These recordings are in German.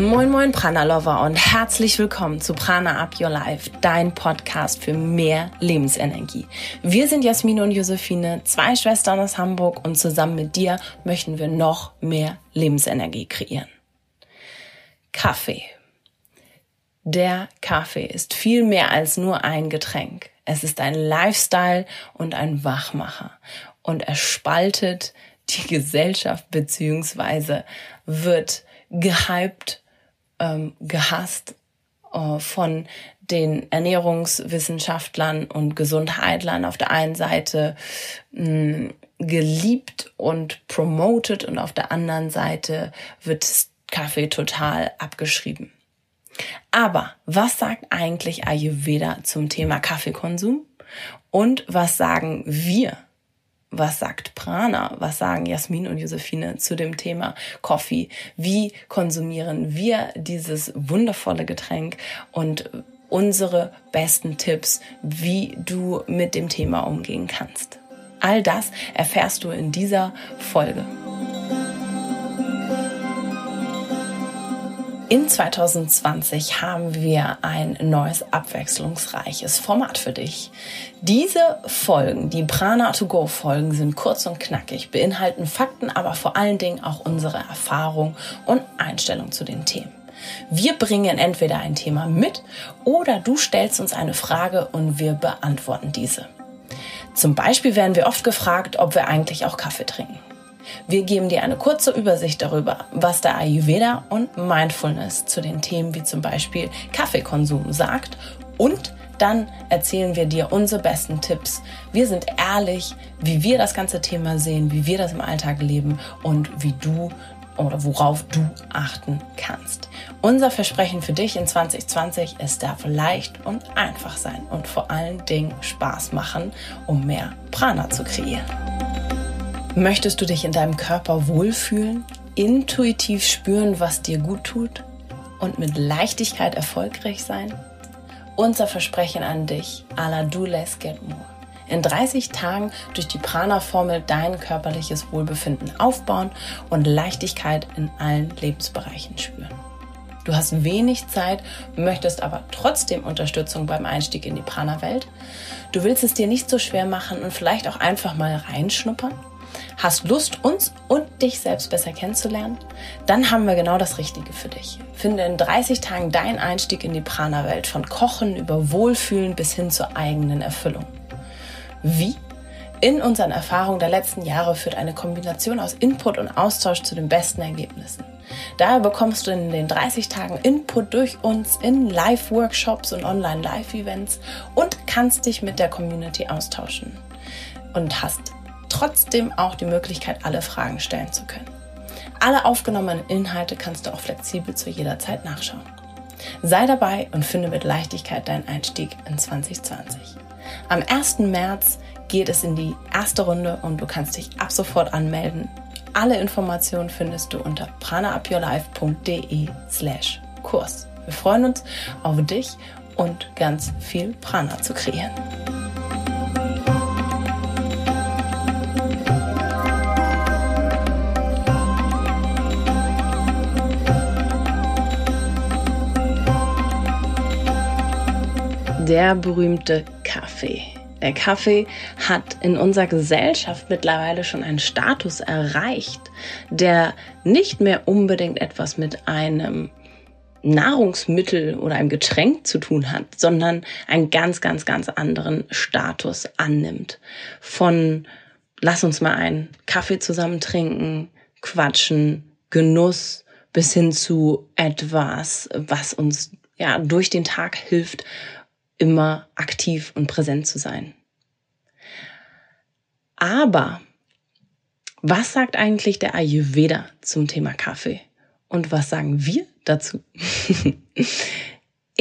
Moin Moin Prana Lover und herzlich willkommen zu Prana Up Your Life, dein Podcast für mehr Lebensenergie. Wir sind Jasmine und Josephine, zwei Schwestern aus Hamburg und zusammen mit dir möchten wir noch mehr Lebensenergie kreieren. Kaffee. Der Kaffee ist viel mehr als nur ein Getränk. Es ist ein Lifestyle und ein Wachmacher und er spaltet die Gesellschaft beziehungsweise wird gehypt ähm, gehasst äh, von den Ernährungswissenschaftlern und Gesundheitlern auf der einen Seite mh, mm, geliebt und promoted und auf der anderen Seite wird Kaffee total abgeschrieben. Aber was sagt eigentlich Ayurveda zum Thema Kaffeekonsum? Und was sagen wir was sagt Prana? Was sagen Jasmin und Josephine zu dem Thema Coffee? Wie konsumieren wir dieses wundervolle Getränk und unsere besten Tipps, wie du mit dem Thema umgehen kannst? All das erfährst du in dieser Folge. In 2020 haben wir ein neues abwechslungsreiches Format für dich. Diese Folgen, die Prana to Go Folgen, sind kurz und knackig, beinhalten Fakten, aber vor allen Dingen auch unsere Erfahrung und Einstellung zu den Themen. Wir bringen entweder ein Thema mit oder du stellst uns eine Frage und wir beantworten diese. Zum Beispiel werden wir oft gefragt, ob wir eigentlich auch Kaffee trinken. Wir geben dir eine kurze Übersicht darüber, was der Ayurveda und Mindfulness zu den Themen wie zum Beispiel Kaffeekonsum sagt und dann erzählen wir dir unsere besten Tipps. Wir sind ehrlich, wie wir das ganze Thema sehen, wie wir das im Alltag leben und wie du oder worauf du achten kannst. Unser Versprechen für dich in 2020 ist darf leicht und einfach sein und vor allen Dingen Spaß machen, um mehr Prana zu kreieren. Möchtest du dich in deinem Körper wohlfühlen, intuitiv spüren, was dir gut tut und mit Leichtigkeit erfolgreich sein? Unser Versprechen an dich, à la do less get more. In 30 Tagen durch die Prana-Formel dein körperliches Wohlbefinden aufbauen und Leichtigkeit in allen Lebensbereichen spüren. Du hast wenig Zeit, möchtest aber trotzdem Unterstützung beim Einstieg in die Prana-Welt. Du willst es dir nicht so schwer machen und vielleicht auch einfach mal reinschnuppern? Hast Lust, uns und dich selbst besser kennenzulernen? Dann haben wir genau das Richtige für dich. Finde in 30 Tagen deinen Einstieg in die Prana-Welt von Kochen über Wohlfühlen bis hin zur eigenen Erfüllung. Wie? In unseren Erfahrungen der letzten Jahre führt eine Kombination aus Input und Austausch zu den besten Ergebnissen. Daher bekommst du in den 30 Tagen Input durch uns in Live-Workshops und Online-Live-Events und kannst dich mit der Community austauschen. Und hast trotzdem auch die Möglichkeit, alle Fragen stellen zu können. Alle aufgenommenen Inhalte kannst du auch flexibel zu jeder Zeit nachschauen. Sei dabei und finde mit Leichtigkeit deinen Einstieg in 2020. Am 1. März geht es in die erste Runde und du kannst dich ab sofort anmelden. Alle Informationen findest du unter pranaupyourlife.de slash Kurs. Wir freuen uns auf dich und ganz viel Prana zu kreieren. Der berühmte Kaffee. Der Kaffee hat in unserer Gesellschaft mittlerweile schon einen Status erreicht, der nicht mehr unbedingt etwas mit einem Nahrungsmittel oder einem Getränk zu tun hat, sondern einen ganz, ganz, ganz anderen Status annimmt. Von lass uns mal einen Kaffee zusammen trinken, quatschen, Genuss bis hin zu etwas, was uns ja durch den Tag hilft, immer aktiv und präsent zu sein. Aber was sagt eigentlich der Ayurveda zum Thema Kaffee? Und was sagen wir dazu?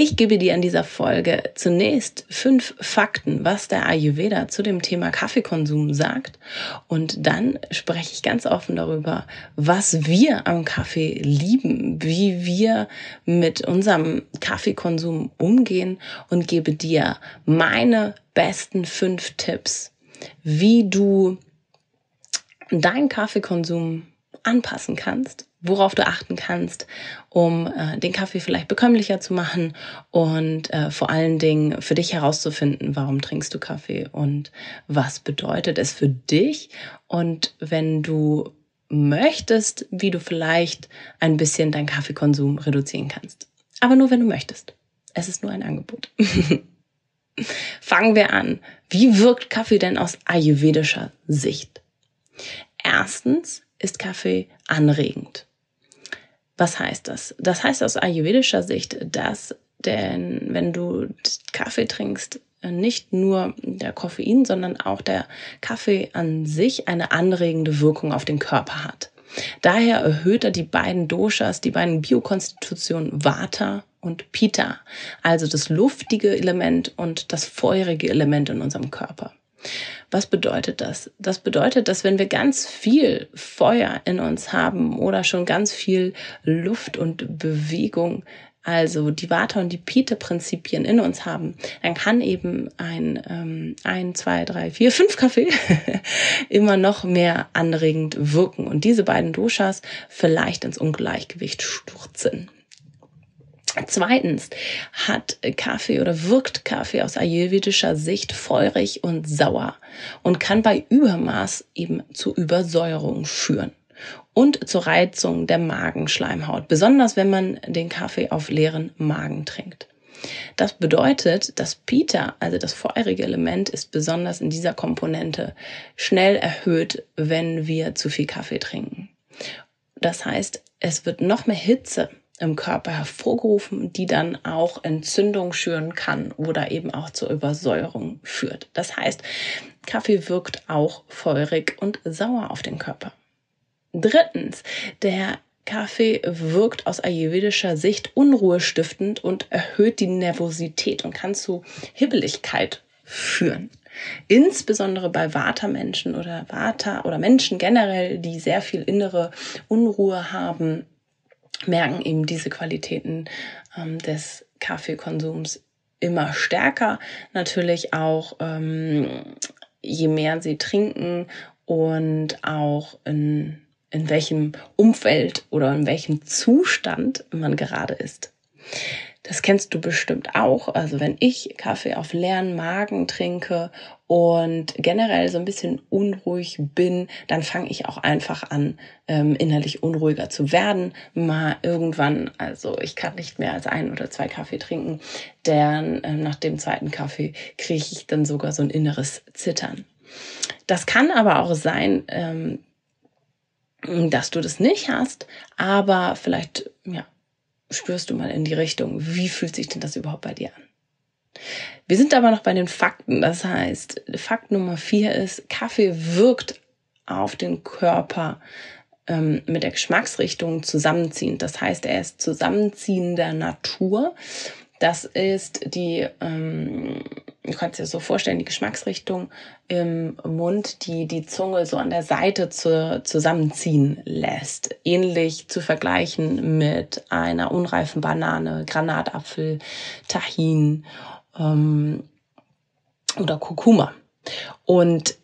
Ich gebe dir in dieser Folge zunächst fünf Fakten, was der Ayurveda zu dem Thema Kaffeekonsum sagt. Und dann spreche ich ganz offen darüber, was wir am Kaffee lieben, wie wir mit unserem Kaffeekonsum umgehen und gebe dir meine besten fünf Tipps, wie du deinen Kaffeekonsum anpassen kannst worauf du achten kannst, um äh, den Kaffee vielleicht bekömmlicher zu machen und äh, vor allen Dingen für dich herauszufinden, warum trinkst du Kaffee und was bedeutet es für dich und wenn du möchtest, wie du vielleicht ein bisschen deinen Kaffeekonsum reduzieren kannst. Aber nur wenn du möchtest. Es ist nur ein Angebot. Fangen wir an. Wie wirkt Kaffee denn aus ayurvedischer Sicht? Erstens ist Kaffee anregend. Was heißt das? Das heißt aus ayurvedischer Sicht, dass denn wenn du Kaffee trinkst, nicht nur der Koffein, sondern auch der Kaffee an sich eine anregende Wirkung auf den Körper hat. Daher erhöht er die beiden Doshas, die beiden Biokonstitutionen Vata und Pitta, also das luftige Element und das feurige Element in unserem Körper. Was bedeutet das? Das bedeutet, dass wenn wir ganz viel Feuer in uns haben oder schon ganz viel Luft und Bewegung, also die Vata und die Pite-Prinzipien in uns haben, dann kann eben ein ähm, ein, zwei, drei, vier, fünf Kaffee immer noch mehr anregend wirken und diese beiden Doshas vielleicht ins Ungleichgewicht stürzen. Zweitens hat Kaffee oder wirkt Kaffee aus ayurvedischer Sicht feurig und sauer und kann bei Übermaß eben zu Übersäuerung führen und zur Reizung der Magenschleimhaut, besonders wenn man den Kaffee auf leeren Magen trinkt. Das bedeutet, das Pita, also das feurige Element, ist besonders in dieser Komponente schnell erhöht, wenn wir zu viel Kaffee trinken. Das heißt, es wird noch mehr Hitze im Körper hervorgerufen, die dann auch Entzündung schüren kann oder eben auch zur Übersäuerung führt. Das heißt, Kaffee wirkt auch feurig und sauer auf den Körper. Drittens, der Kaffee wirkt aus ayurvedischer Sicht unruhestiftend und erhöht die Nervosität und kann zu Hibbeligkeit führen. Insbesondere bei Vata-Menschen oder Vata oder Menschen generell, die sehr viel innere Unruhe haben, merken eben diese Qualitäten ähm, des Kaffeekonsums immer stärker. Natürlich auch, ähm, je mehr sie trinken und auch in, in welchem Umfeld oder in welchem Zustand man gerade ist. Das kennst du bestimmt auch. Also wenn ich Kaffee auf leeren Magen trinke und generell so ein bisschen unruhig bin, dann fange ich auch einfach an, ähm, innerlich unruhiger zu werden. Mal irgendwann, also ich kann nicht mehr als ein oder zwei Kaffee trinken, denn äh, nach dem zweiten Kaffee kriege ich dann sogar so ein inneres Zittern. Das kann aber auch sein, ähm, dass du das nicht hast, aber vielleicht ja, spürst du mal in die Richtung, wie fühlt sich denn das überhaupt bei dir an? Wir sind aber noch bei den Fakten. Das heißt, Fakt Nummer vier ist, Kaffee wirkt auf den Körper ähm, mit der Geschmacksrichtung zusammenziehend. Das heißt, er ist zusammenziehender Natur. Das ist die, ähm, du kannst dir so vorstellen, die Geschmacksrichtung im Mund, die die Zunge so an der Seite zu, zusammenziehen lässt. Ähnlich zu vergleichen mit einer unreifen Banane, Granatapfel, Tahin ähm, oder Kurkuma. Und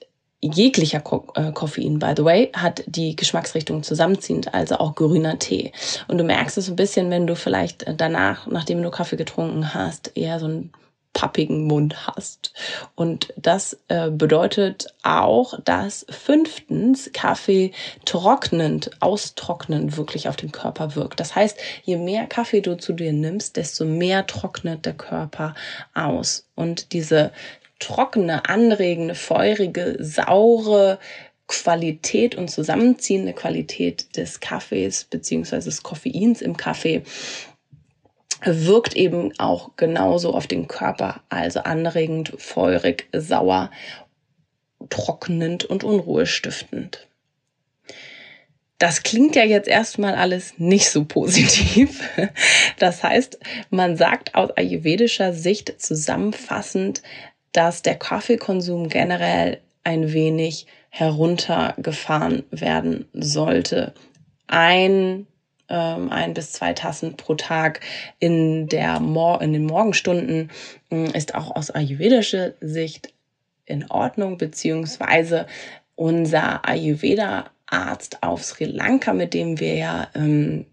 jeglicher Ko äh, Koffein, by the way, hat die Geschmacksrichtung zusammenziehend, also auch grüner Tee. Und du merkst es ein bisschen, wenn du vielleicht danach, nachdem du Kaffee getrunken hast, eher so einen pappigen Mund hast. Und das äh, bedeutet auch, dass fünftens Kaffee trocknend, austrocknend wirklich auf den Körper wirkt. Das heißt, je mehr Kaffee du zu dir nimmst, desto mehr trocknet der Körper aus. Und diese trockene, anregende, feurige, saure Qualität und zusammenziehende Qualität des Kaffees beziehungsweise des Koffeins im Kaffee wirkt eben auch genauso auf den Körper, also anregend, feurig, sauer, trocknend und unruhestiftend. Das klingt ja jetzt erstmal alles nicht so positiv. Das heißt, man sagt aus ayurvedischer Sicht zusammenfassend, dass der Kaffeekonsum generell ein wenig heruntergefahren werden sollte. Ein ähm, ein bis zwei Tassen pro Tag in der Mor in den Morgenstunden. Äh, ist auch aus ayurvedischer Sicht in Ordnung beziehungsweise unser Ayurveda Arzt auf Sri Lanka, mit dem wir ja ähm,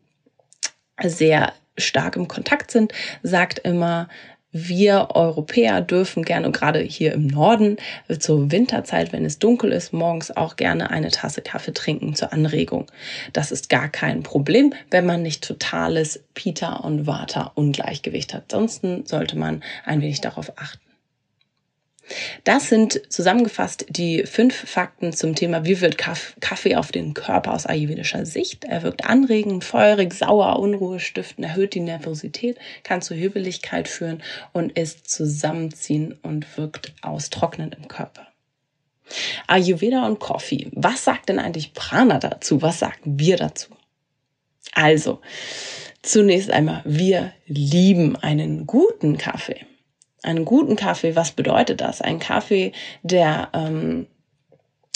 sehr stark im Kontakt sind, sagt immer, wir Europäer dürfen gerne, gerade hier im Norden, zur Winterzeit, wenn es dunkel ist, morgens auch gerne eine Tasse Kaffee trinken zur Anregung. Das ist gar kein Problem, wenn man nicht totales Pita- und Vata-Ungleichgewicht hat. Ansonsten sollte man ein wenig darauf achten. Das sind zusammengefasst die fünf Fakten zum Thema, wie wird Kaffee auf den Körper aus ayurvedischer Sicht. Er wirkt anregend, feurig, sauer, Unruhe stiften, erhöht die Nervosität, kann zur Hübeligkeit führen und ist zusammenziehen und wirkt austrocknend im Körper. Ayurveda und Coffee. Was sagt denn eigentlich Prana dazu? Was sagen wir dazu? Also, zunächst einmal, wir lieben einen guten Kaffee einen guten Kaffee, was bedeutet das? Ein Kaffee, der ähm,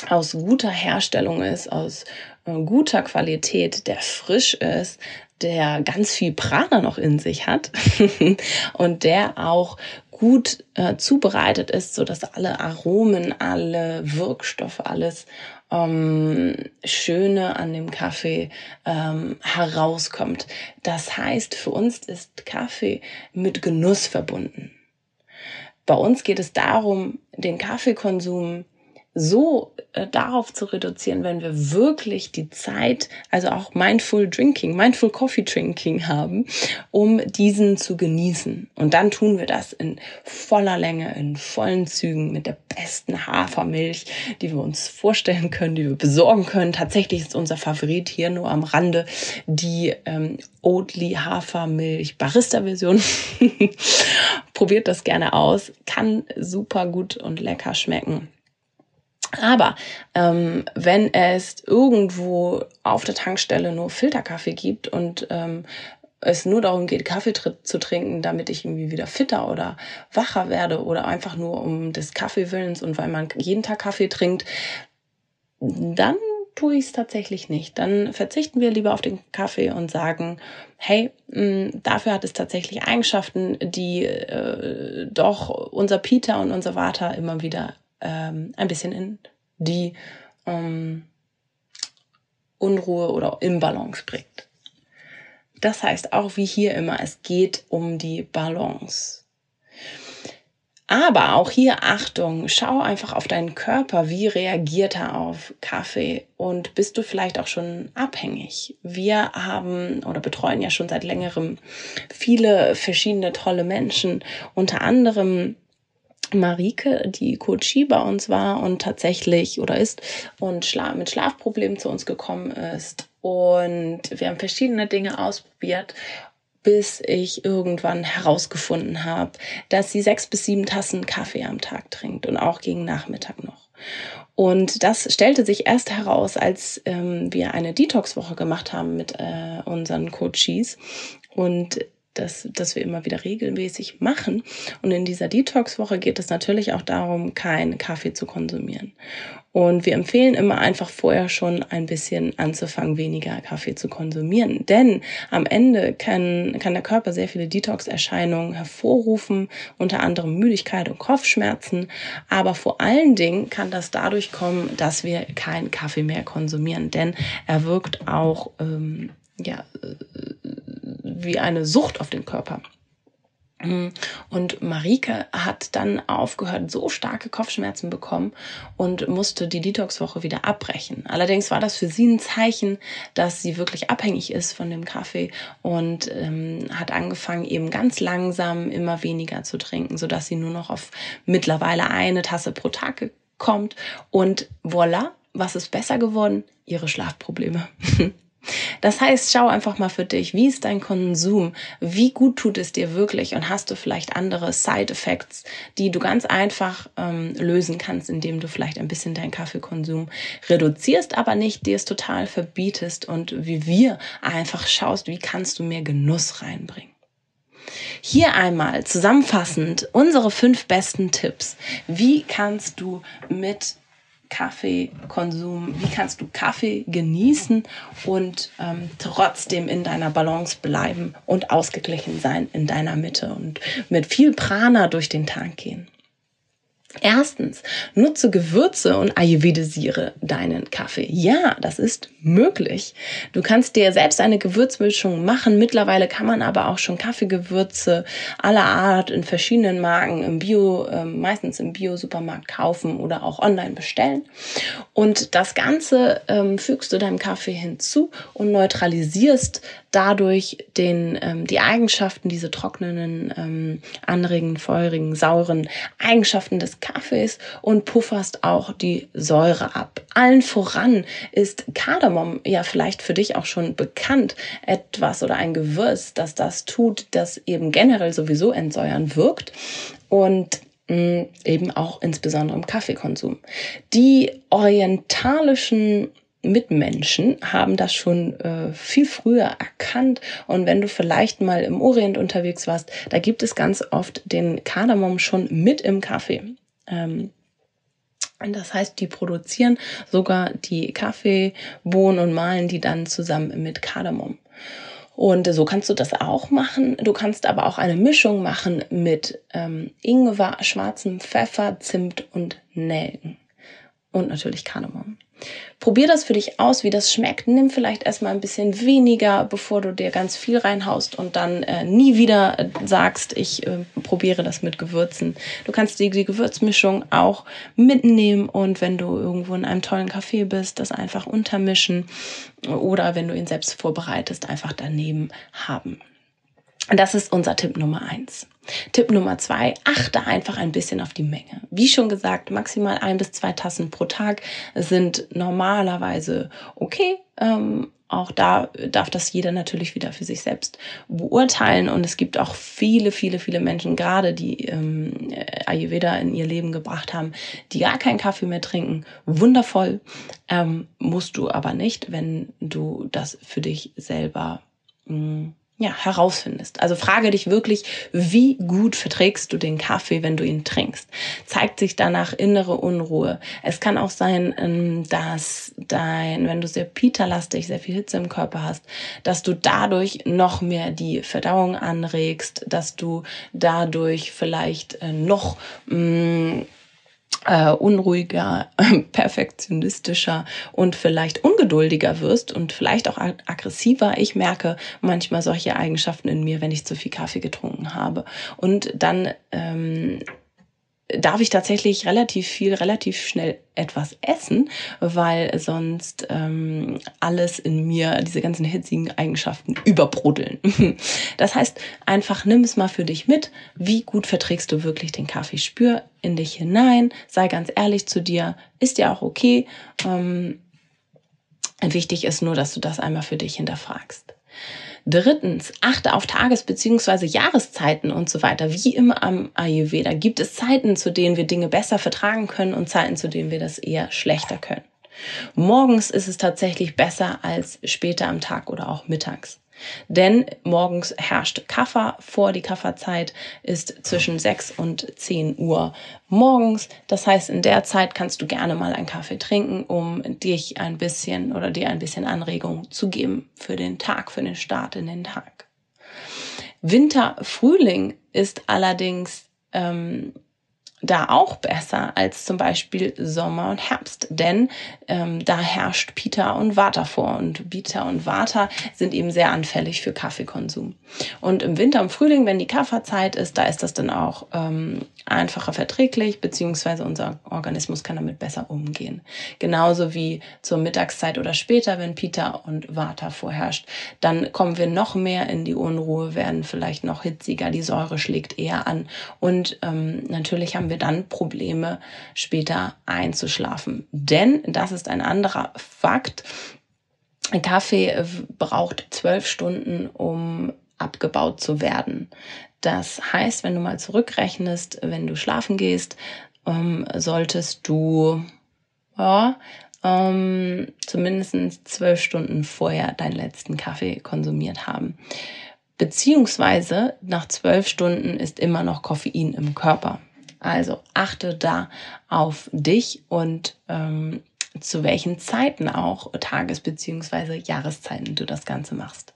aus guter Herstellung ist, aus äh, guter Qualität, der frisch ist, der ganz viel Prana noch in sich hat und der auch gut äh, zubereitet ist, so dass alle Aromen, alle Wirkstoffe, alles ähm, Schöne an dem Kaffee ähm, herauskommt. Das heißt, für uns ist Kaffee mit Genuss verbunden. Bei uns geht es darum, den Kaffeekonsum so äh, darauf zu reduzieren, wenn wir wirklich die Zeit, also auch Mindful Drinking, Mindful Coffee Drinking haben, um diesen zu genießen. Und dann tun wir das in voller Länge, in vollen Zügen mit der besten Hafermilch, die wir uns vorstellen können, die wir besorgen können. Tatsächlich ist unser Favorit hier nur am Rande die ähm, Oatly Hafermilch Barista Version. Probiert das gerne aus, kann super gut und lecker schmecken. Aber ähm, wenn es irgendwo auf der Tankstelle nur Filterkaffee gibt und ähm, es nur darum geht, Kaffee zu trinken, damit ich irgendwie wieder fitter oder wacher werde oder einfach nur um des Kaffeewillens und weil man jeden Tag Kaffee trinkt, dann tue ich es tatsächlich nicht. Dann verzichten wir lieber auf den Kaffee und sagen, hey, mh, dafür hat es tatsächlich Eigenschaften, die äh, doch unser Peter und unser Vata immer wieder ähm, ein bisschen in die ähm, Unruhe oder Imbalance bringt. Das heißt auch wie hier immer, es geht um die Balance. Aber auch hier Achtung, schau einfach auf deinen Körper, wie reagiert er auf Kaffee und bist du vielleicht auch schon abhängig. Wir haben oder betreuen ja schon seit längerem viele verschiedene tolle Menschen, unter anderem Marike, die Coachie bei uns war und tatsächlich oder ist und Schla mit Schlafproblemen zu uns gekommen ist. Und wir haben verschiedene Dinge ausprobiert, bis ich irgendwann herausgefunden habe, dass sie sechs bis sieben Tassen Kaffee am Tag trinkt und auch gegen Nachmittag noch. Und das stellte sich erst heraus, als ähm, wir eine Detox-Woche gemacht haben mit äh, unseren Coaches. Und das, das wir immer wieder regelmäßig machen. Und in dieser Detox-Woche geht es natürlich auch darum, keinen Kaffee zu konsumieren. Und wir empfehlen immer einfach vorher schon ein bisschen anzufangen, weniger Kaffee zu konsumieren. Denn am Ende kann, kann der Körper sehr viele Detox-Erscheinungen hervorrufen, unter anderem Müdigkeit und Kopfschmerzen. Aber vor allen Dingen kann das dadurch kommen, dass wir keinen Kaffee mehr konsumieren. Denn er wirkt auch ähm, ja, wie eine Sucht auf den Körper. Und Marike hat dann aufgehört, so starke Kopfschmerzen bekommen und musste die Detox-Woche wieder abbrechen. Allerdings war das für sie ein Zeichen, dass sie wirklich abhängig ist von dem Kaffee und ähm, hat angefangen, eben ganz langsam immer weniger zu trinken, sodass sie nur noch auf mittlerweile eine Tasse pro Tag kommt. Und voilà, was ist besser geworden? Ihre Schlafprobleme. Das heißt, schau einfach mal für dich, wie ist dein Konsum? Wie gut tut es dir wirklich? Und hast du vielleicht andere Side-Effects, die du ganz einfach ähm, lösen kannst, indem du vielleicht ein bisschen deinen Kaffeekonsum reduzierst, aber nicht dir es total verbietest und wie wir einfach schaust, wie kannst du mehr Genuss reinbringen? Hier einmal zusammenfassend unsere fünf besten Tipps. Wie kannst du mit Kaffeekonsum, wie kannst du Kaffee genießen und ähm, trotzdem in deiner Balance bleiben und ausgeglichen sein in deiner Mitte und mit viel Prana durch den Tag gehen. Erstens, nutze Gewürze und ayurvedisiere deinen Kaffee. Ja, das ist möglich. Du kannst dir selbst eine Gewürzmischung machen. Mittlerweile kann man aber auch schon Kaffeegewürze aller Art in verschiedenen Marken im Bio, äh, meistens im Bio-Supermarkt kaufen oder auch online bestellen. Und das Ganze ähm, fügst du deinem Kaffee hinzu und neutralisierst dadurch den, ähm, die Eigenschaften, diese trockenen, ähm, anregenden, feurigen, sauren Eigenschaften des Kaffees und pufferst auch die Säure ab. Allen voran ist Kardamom ja vielleicht für dich auch schon bekannt. Etwas oder ein Gewürz, das das tut, das eben generell sowieso entsäuern wirkt. Und mm, eben auch insbesondere im Kaffeekonsum. Die orientalischen Mitmenschen haben das schon äh, viel früher erkannt. Und wenn du vielleicht mal im Orient unterwegs warst, da gibt es ganz oft den Kardamom schon mit im Kaffee. Ähm, das heißt, die produzieren sogar die Kaffeebohnen und malen die dann zusammen mit Kardamom. Und so kannst du das auch machen. Du kannst aber auch eine Mischung machen mit ähm, Ingwer, schwarzem Pfeffer, Zimt und Nelken. Und natürlich Kardamom. Probier das für dich aus, wie das schmeckt. Nimm vielleicht erstmal ein bisschen weniger, bevor du dir ganz viel reinhaust und dann äh, nie wieder äh, sagst, ich äh, probiere das mit Gewürzen. Du kannst die, die Gewürzmischung auch mitnehmen und wenn du irgendwo in einem tollen Café bist, das einfach untermischen oder wenn du ihn selbst vorbereitest, einfach daneben haben. Das ist unser Tipp Nummer eins. Tipp Nummer zwei, achte einfach ein bisschen auf die Menge. Wie schon gesagt, maximal ein bis zwei Tassen pro Tag sind normalerweise okay. Ähm, auch da darf das jeder natürlich wieder für sich selbst beurteilen. Und es gibt auch viele, viele, viele Menschen, gerade die ähm, Ayurveda in ihr Leben gebracht haben, die gar keinen Kaffee mehr trinken. Wundervoll. Ähm, musst du aber nicht, wenn du das für dich selber mh, mm, ja, herausfindest. Also frage dich wirklich, wie gut verträgst du den Kaffee, wenn du ihn trinkst? Zeigt sich danach innere Unruhe? Es kann auch sein, ähm, dass dein, wenn du sehr pita-lastig, sehr viel Hitze im Körper hast, dass du dadurch noch mehr die Verdauung anregst, dass du dadurch vielleicht äh, noch mh, mm, äh, unruhiger, perfektionistischer und vielleicht ungeduldiger wirst und vielleicht auch aggressiver. Ich merke manchmal solche Eigenschaften in mir, wenn ich zu viel Kaffee getrunken habe. Und dann ähm, darf ich tatsächlich relativ viel, relativ schnell etwas essen, weil sonst ähm, alles in mir, diese ganzen hitzigen Eigenschaften überbrodeln. Das heißt, einfach nimm es mal für dich mit. Wie gut verträgst du wirklich den Kaffee? Spür in dich hinein, sei ganz ehrlich zu dir, ist ja auch okay. Ähm, wichtig ist nur, dass du das einmal für dich hinterfragst. Drittens, achte auf Tages- bzw. Jahreszeiten und so weiter. Wie immer am Ayurveda gibt es Zeiten, zu denen wir Dinge besser vertragen können und Zeiten, zu denen wir das eher schlechter können. Morgens ist es tatsächlich besser als später am Tag oder auch mittags. Denn morgens herrscht Kaffer vor. Die Kafferzeit ist zwischen 6 und 10 Uhr morgens. Das heißt, in der Zeit kannst du gerne mal einen Kaffee trinken, um dich ein bisschen oder dir ein bisschen Anregung zu geben für den Tag, für den Start in den Tag. Winter, Frühling ist allerdings ähm, da auch besser als zum Beispiel Sommer und Herbst, denn ähm, da herrscht Pita und Vata vor und Pita und Vata sind eben sehr anfällig für Kaffeekonsum. Und im Winter und Frühling, wenn die Kafferzeit ist, da ist das dann auch ähm, einfacher verträglich, beziehungsweise unser Organismus kann damit besser umgehen. Genauso wie zur Mittagszeit oder später, wenn Pita und Vata vorherrscht, dann kommen wir noch mehr in die Unruhe, werden vielleicht noch hitziger, die Säure schlägt eher an und ähm, natürlich haben wir wir dann Probleme, später einzuschlafen. Denn, das ist ein anderer Fakt, Kaffee braucht zwölf Stunden, um abgebaut zu werden. Das heißt, wenn du mal zurückrechnest, wenn du schlafen gehst, ähm, solltest du ja, ähm, zumindest zwölf Stunden vorher deinen letzten Kaffee konsumiert haben. Beziehungsweise nach zwölf Stunden ist immer noch Koffein im Körper. Also achte da auf dich und ähm, zu welchen Zeiten auch, Tages- bzw. Jahreszeiten du das Ganze machst.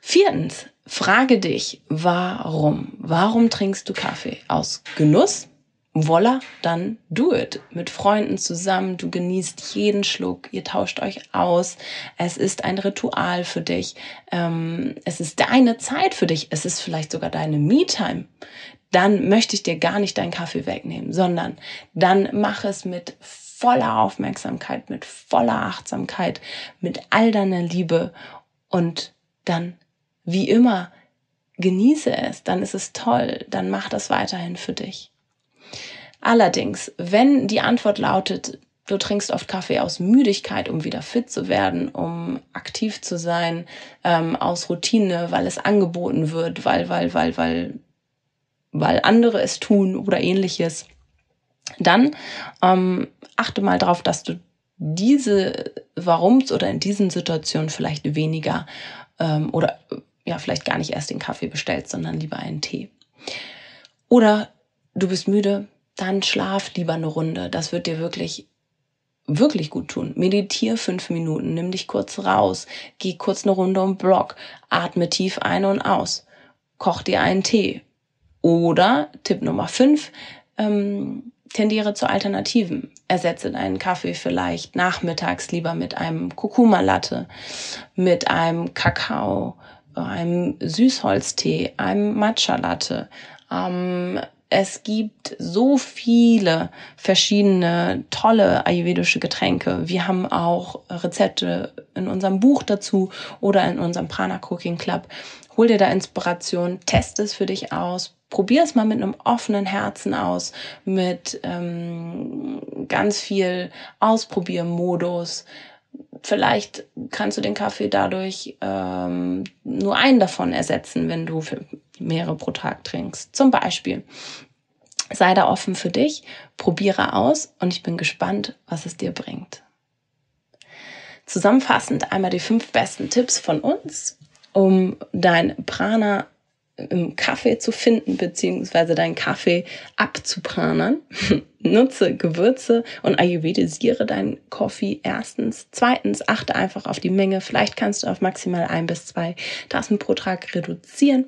Viertens, frage dich, warum? Warum trinkst du Kaffee? Aus Genuss? voila, dann do it. Mit Freunden zusammen, du genießt jeden Schluck, ihr tauscht euch aus. Es ist ein Ritual für dich. Ähm, es ist deine Zeit für dich. Es ist vielleicht sogar deine Me-Time. Dann möchte ich dir gar nicht deinen Kaffee wegnehmen, sondern dann mach es mit voller Aufmerksamkeit, mit voller Achtsamkeit, mit all deiner Liebe und dann, wie immer, genieße es, dann ist es toll, dann mach das weiterhin für dich. Allerdings, wenn die Antwort lautet, du trinkst oft Kaffee aus Müdigkeit, um wieder fit zu werden, um aktiv zu sein, ähm, aus Routine, weil es angeboten wird, weil, weil, weil, weil, weil andere es tun oder ähnliches, dann ähm, achte mal darauf, dass du diese Warums oder in diesen Situationen vielleicht weniger ähm, oder ja vielleicht gar nicht erst den Kaffee bestellst, sondern lieber einen Tee. Oder du bist müde, dann schlaf lieber eine Runde. Das wird dir wirklich wirklich gut tun. Meditier fünf Minuten, nimm dich kurz raus, geh kurz eine Runde um Block, atme tief ein und aus, koch dir einen Tee. Oder Tipp Nummer fünf, ähm, tendiere zu Alternativen. Ersetze deinen Kaffee vielleicht nachmittags lieber mit einem Kurkuma-Latte, mit einem Kakao, einem Süßholztee, einem Matcha-Latte, ähm, es gibt so viele verschiedene tolle ayurvedische Getränke. Wir haben auch Rezepte in unserem Buch dazu oder in unserem Prana Cooking Club. Hol dir da Inspiration, test es für dich aus, probier es mal mit einem offenen Herzen aus, mit ähm, ganz viel Ausprobiermodus. Vielleicht kannst du den Kaffee dadurch ähm, nur einen davon ersetzen, wenn du mehrere pro Tag trinkst. Zum Beispiel. Sei da offen für dich, probiere aus und ich bin gespannt, was es dir bringt. Zusammenfassend einmal die fünf besten Tipps von uns, um dein Prana im Kaffee zu finden, beziehungsweise deinen Kaffee abzupranern. Nutze Gewürze und ayurvedisiere deinen Kaffee erstens. Zweitens, achte einfach auf die Menge. Vielleicht kannst du auf maximal ein bis zwei Tassen pro Tag reduzieren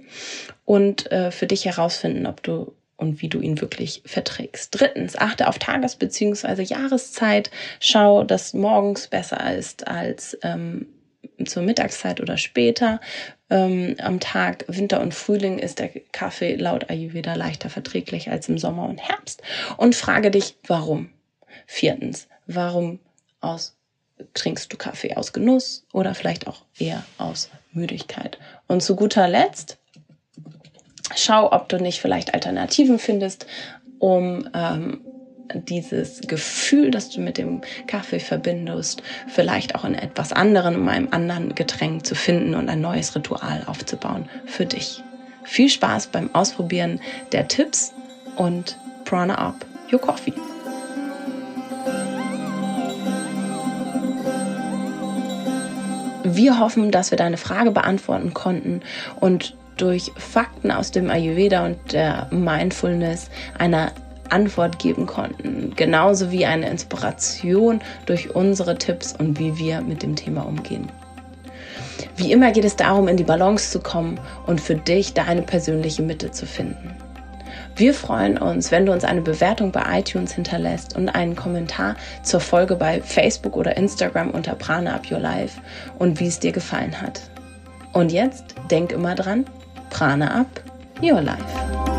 und äh, für dich herausfinden, ob du und wie du ihn wirklich verträgst. Drittens, achte auf Tages- bzw. Jahreszeit. Schau, dass morgens besser ist als ähm, zur Mittagszeit oder später. Ähm, am Tag Winter und Frühling ist der Kaffee laut Ayurveda leichter verträglich als im Sommer und Herbst. Und frage dich, warum. Viertens, warum aus trinkst du Kaffee aus Genuss oder vielleicht auch eher aus Müdigkeit. Und zu guter Letzt, schau, ob du nicht vielleicht Alternativen findest, um ähm, dieses Gefühl, das du mit dem Kaffee verbindest, vielleicht auch in etwas anderem, in einem anderen Getränk zu finden und ein neues Ritual aufzubauen für dich. Viel Spaß beim Ausprobieren der Tipps und Prana Up Your Coffee. Wir hoffen, dass wir deine Frage beantworten konnten und durch Fakten aus dem Ayurveda und der Mindfulness einer Antwort geben konnten, genauso wie eine Inspiration durch unsere Tipps und wie wir mit dem Thema umgehen. Wie immer geht es darum, in die Balance zu kommen und für dich deine persönliche Mitte zu finden. Wir freuen uns, wenn du uns eine Bewertung bei iTunes hinterlässt und einen Kommentar zur Folge bei Facebook oder Instagram unter Prana Up Your Life und wie es dir gefallen hat. Und jetzt denk immer dran, Prana Up Your Life.